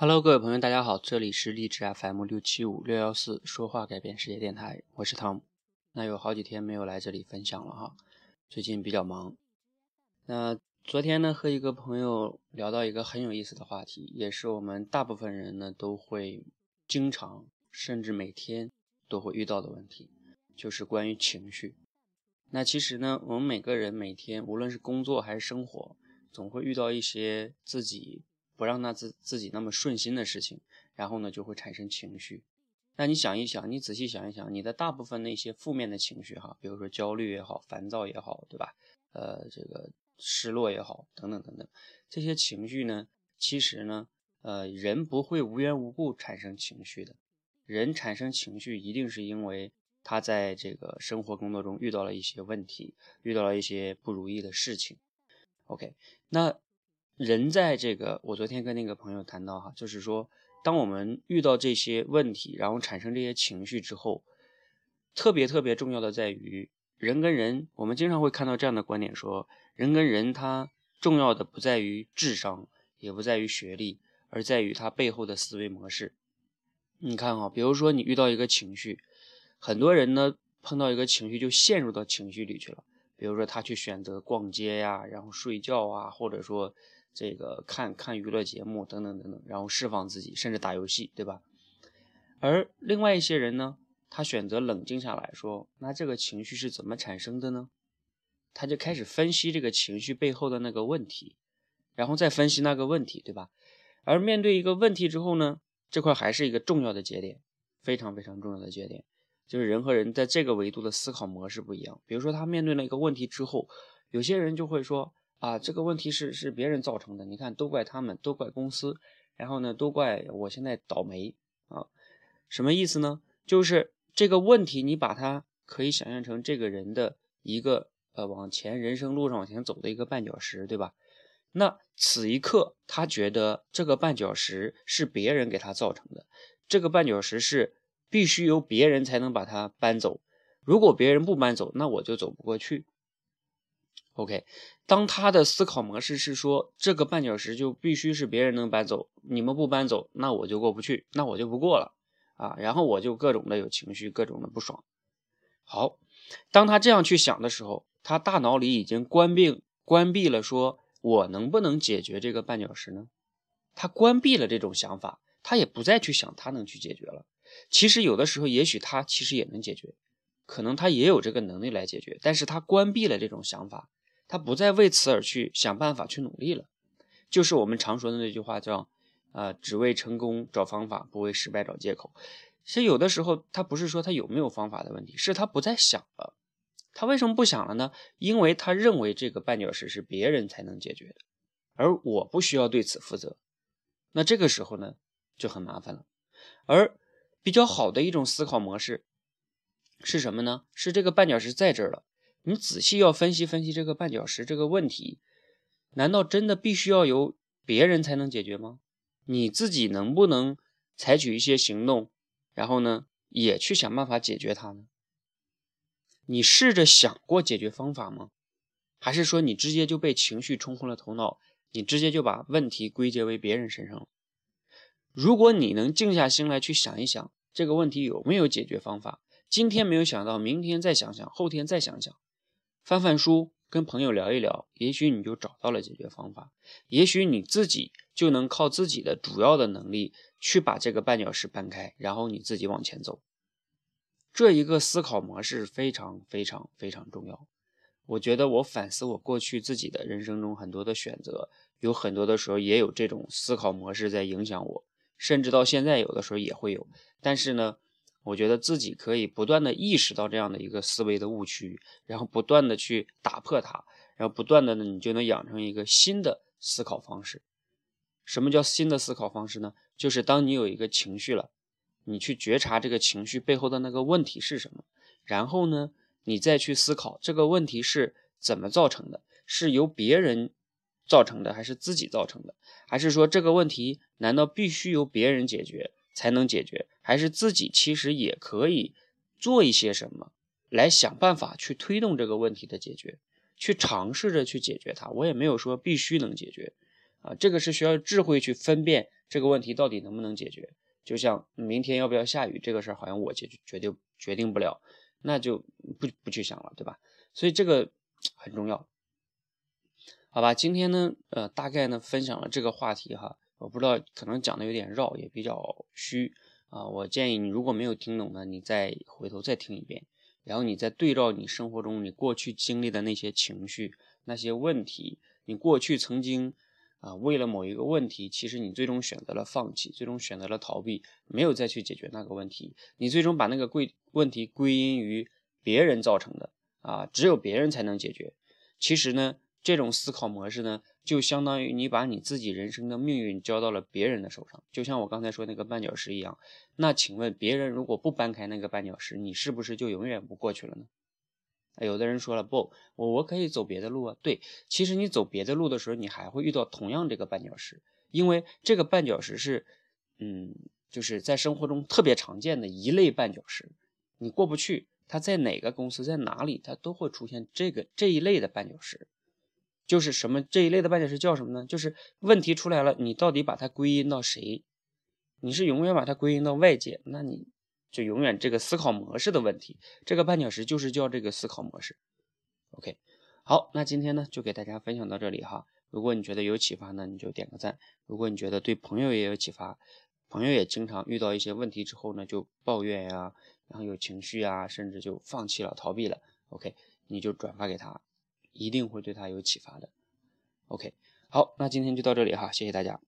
Hello，各位朋友，大家好，这里是励志 FM 六七五六幺四说话改变世界电台，我是汤姆。那有好几天没有来这里分享了哈，最近比较忙。那昨天呢，和一个朋友聊到一个很有意思的话题，也是我们大部分人呢都会经常甚至每天都会遇到的问题，就是关于情绪。那其实呢，我们每个人每天无论是工作还是生活，总会遇到一些自己不让他自自己那么顺心的事情，然后呢就会产生情绪。那你想一想，你仔细想一想，你的大部分那些负面的情绪哈，比如说焦虑也好，烦躁也好，对吧？呃，这个失落也好，等等等等，这些情绪呢，其实呢，呃，人不会无缘无故产生情绪的，人产生情绪一定是因为。他在这个生活工作中遇到了一些问题，遇到了一些不如意的事情。OK，那人在这个，我昨天跟那个朋友谈到哈，就是说，当我们遇到这些问题，然后产生这些情绪之后，特别特别重要的在于人跟人，我们经常会看到这样的观点说，人跟人他重要的不在于智商，也不在于学历，而在于他背后的思维模式。你看哈，比如说你遇到一个情绪。很多人呢碰到一个情绪就陷入到情绪里去了，比如说他去选择逛街呀，然后睡觉啊，或者说这个看看娱乐节目等等等等，然后释放自己，甚至打游戏，对吧？而另外一些人呢，他选择冷静下来说，那这个情绪是怎么产生的呢？他就开始分析这个情绪背后的那个问题，然后再分析那个问题，对吧？而面对一个问题之后呢，这块还是一个重要的节点，非常非常重要的节点。就是人和人在这个维度的思考模式不一样。比如说，他面对了一个问题之后，有些人就会说：“啊，这个问题是是别人造成的，你看都怪他们，都怪公司，然后呢，都怪我现在倒霉啊。”什么意思呢？就是这个问题，你把它可以想象成这个人的一个呃往前人生路上往前走的一个绊脚石，对吧？那此一刻，他觉得这个绊脚石是别人给他造成的，这个绊脚石是。必须由别人才能把它搬走，如果别人不搬走，那我就走不过去。OK，当他的思考模式是说这个绊脚石就必须是别人能搬走，你们不搬走，那我就过不去，那我就不过了啊，然后我就各种的有情绪，各种的不爽。好，当他这样去想的时候，他大脑里已经关闭关闭了，说我能不能解决这个绊脚石呢？他关闭了这种想法，他也不再去想他能去解决了。其实有的时候，也许他其实也能解决，可能他也有这个能力来解决，但是他关闭了这种想法，他不再为此而去想办法去努力了。就是我们常说的那句话，叫“啊，只为成功找方法，不为失败找借口”。其实有的时候，他不是说他有没有方法的问题，是他不再想了。他为什么不想了呢？因为他认为这个绊脚石是别人才能解决的，而我不需要对此负责。那这个时候呢，就很麻烦了。而比较好的一种思考模式是什么呢？是这个绊脚石在这儿了，你仔细要分析分析这个绊脚石这个问题，难道真的必须要由别人才能解决吗？你自己能不能采取一些行动，然后呢，也去想办法解决它呢？你试着想过解决方法吗？还是说你直接就被情绪冲昏了头脑，你直接就把问题归结为别人身上了？如果你能静下心来去想一想。这个问题有没有解决方法？今天没有想到，明天再想想，后天再想想，翻翻书，跟朋友聊一聊，也许你就找到了解决方法。也许你自己就能靠自己的主要的能力去把这个绊脚石搬开，然后你自己往前走。这一个思考模式非常非常非常重要。我觉得我反思我过去自己的人生中很多的选择，有很多的时候也有这种思考模式在影响我。甚至到现在，有的时候也会有，但是呢，我觉得自己可以不断的意识到这样的一个思维的误区，然后不断的去打破它，然后不断的呢，你就能养成一个新的思考方式。什么叫新的思考方式呢？就是当你有一个情绪了，你去觉察这个情绪背后的那个问题是什么，然后呢，你再去思考这个问题是怎么造成的，是由别人。造成的还是自己造成的，还是说这个问题难道必须由别人解决才能解决，还是自己其实也可以做一些什么来想办法去推动这个问题的解决，去尝试着去解决它。我也没有说必须能解决啊，这个是需要智慧去分辨这个问题到底能不能解决？就像明天要不要下雨这个事儿，好像我决决定决定不了，那就不不去想了，对吧？所以这个很重要，好吧？今天呢，呃，大概呢分享了这个话题哈，我不知道可能讲的有点绕，也比较虚啊。我建议你如果没有听懂呢，你再回头再听一遍，然后你再对照你生活中你过去经历的那些情绪、那些问题，你过去曾经。啊，为了某一个问题，其实你最终选择了放弃，最终选择了逃避，没有再去解决那个问题。你最终把那个归问题归因于别人造成的啊，只有别人才能解决。其实呢，这种思考模式呢，就相当于你把你自己人生的命运交到了别人的手上。就像我刚才说那个绊脚石一样，那请问别人如果不搬开那个绊脚石，你是不是就永远不过去了呢？有的人说了不，我我可以走别的路啊。对，其实你走别的路的时候，你还会遇到同样这个绊脚石，因为这个绊脚石是，嗯，就是在生活中特别常见的一类绊脚石。你过不去，它在哪个公司，在哪里，它都会出现这个这一类的绊脚石。就是什么这一类的绊脚石叫什么呢？就是问题出来了，你到底把它归因到谁？你是永远把它归因到外界，那你。就永远这个思考模式的问题，这个绊脚石就是叫这个思考模式。OK，好，那今天呢就给大家分享到这里哈。如果你觉得有启发呢，你就点个赞；如果你觉得对朋友也有启发，朋友也经常遇到一些问题之后呢，就抱怨呀，然后有情绪啊，甚至就放弃了、逃避了。OK，你就转发给他，一定会对他有启发的。OK，好，那今天就到这里哈，谢谢大家。